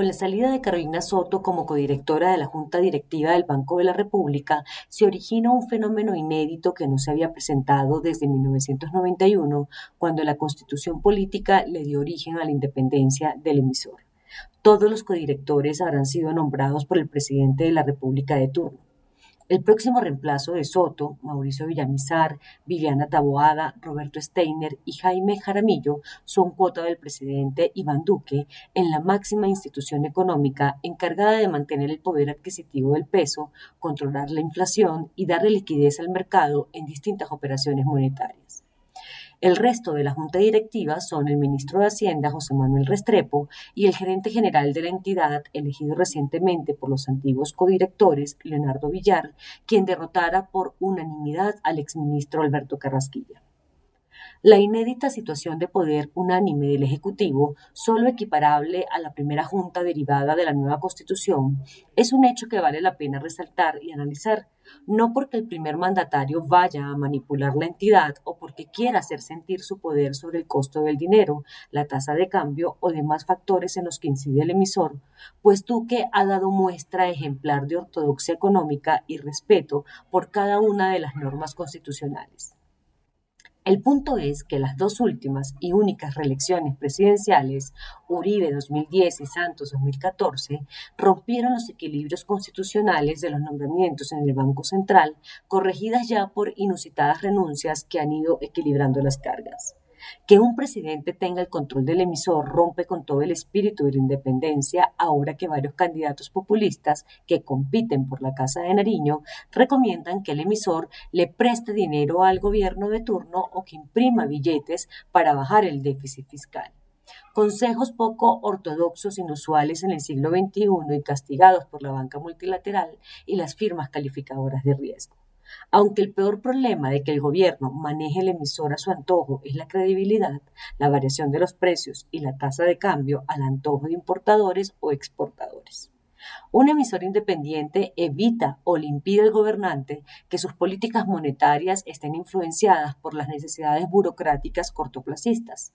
Con la salida de Carolina Soto como codirectora de la Junta Directiva del Banco de la República, se origina un fenómeno inédito que no se había presentado desde 1991, cuando la constitución política le dio origen a la independencia del emisor. Todos los codirectores habrán sido nombrados por el presidente de la República de turno. El próximo reemplazo de Soto, Mauricio Villamizar, Viviana Taboada, Roberto Steiner y Jaime Jaramillo son cuota del presidente Iván Duque en la máxima institución económica encargada de mantener el poder adquisitivo del peso, controlar la inflación y darle liquidez al mercado en distintas operaciones monetarias. El resto de la Junta Directiva son el ministro de Hacienda, José Manuel Restrepo, y el gerente general de la entidad, elegido recientemente por los antiguos codirectores, Leonardo Villar, quien derrotara por unanimidad al exministro Alberto Carrasquilla. La inédita situación de poder unánime del Ejecutivo, solo equiparable a la primera junta derivada de la nueva Constitución, es un hecho que vale la pena resaltar y analizar, no porque el primer mandatario vaya a manipular la entidad o porque quiera hacer sentir su poder sobre el costo del dinero, la tasa de cambio o demás factores en los que incide el emisor, pues Duque ha dado muestra ejemplar de ortodoxia económica y respeto por cada una de las normas constitucionales. El punto es que las dos últimas y únicas reelecciones presidenciales, Uribe 2010 y Santos 2014, rompieron los equilibrios constitucionales de los nombramientos en el Banco Central, corregidas ya por inusitadas renuncias que han ido equilibrando las cargas. Que un presidente tenga el control del emisor rompe con todo el espíritu de la independencia ahora que varios candidatos populistas que compiten por la Casa de Nariño recomiendan que el emisor le preste dinero al gobierno de turno o que imprima billetes para bajar el déficit fiscal. Consejos poco ortodoxos, inusuales en el siglo XXI y castigados por la banca multilateral y las firmas calificadoras de riesgo. Aunque el peor problema de que el gobierno maneje el emisor a su antojo es la credibilidad, la variación de los precios y la tasa de cambio al antojo de importadores o exportadores. Un emisor independiente evita o le impide al gobernante que sus políticas monetarias estén influenciadas por las necesidades burocráticas cortoplacistas.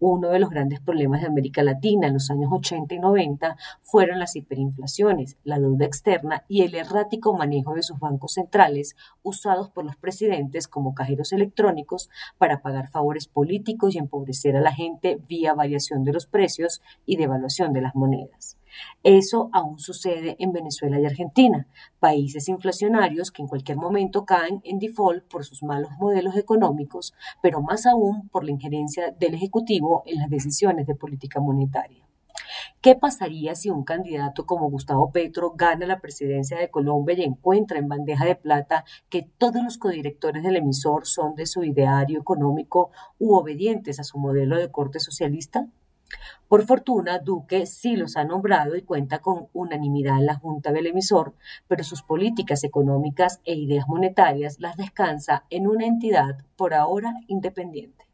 Uno de los grandes problemas de América Latina en los años 80 y 90 fueron las hiperinflaciones, la deuda externa y el errático manejo de sus bancos centrales usados por los presidentes como cajeros electrónicos para pagar favores políticos y empobrecer a la gente vía variación de los precios y devaluación de las monedas. Eso aún sucede en Venezuela y Argentina, países inflacionarios que en cualquier momento caen en default por sus malos modelos económicos, pero más aún por la injerencia del Ejecutivo en las decisiones de política monetaria. ¿Qué pasaría si un candidato como Gustavo Petro gana la presidencia de Colombia y encuentra en bandeja de plata que todos los codirectores del emisor son de su ideario económico u obedientes a su modelo de corte socialista? Por fortuna, Duque sí los ha nombrado y cuenta con unanimidad en la Junta del emisor, pero sus políticas económicas e ideas monetarias las descansa en una entidad por ahora independiente.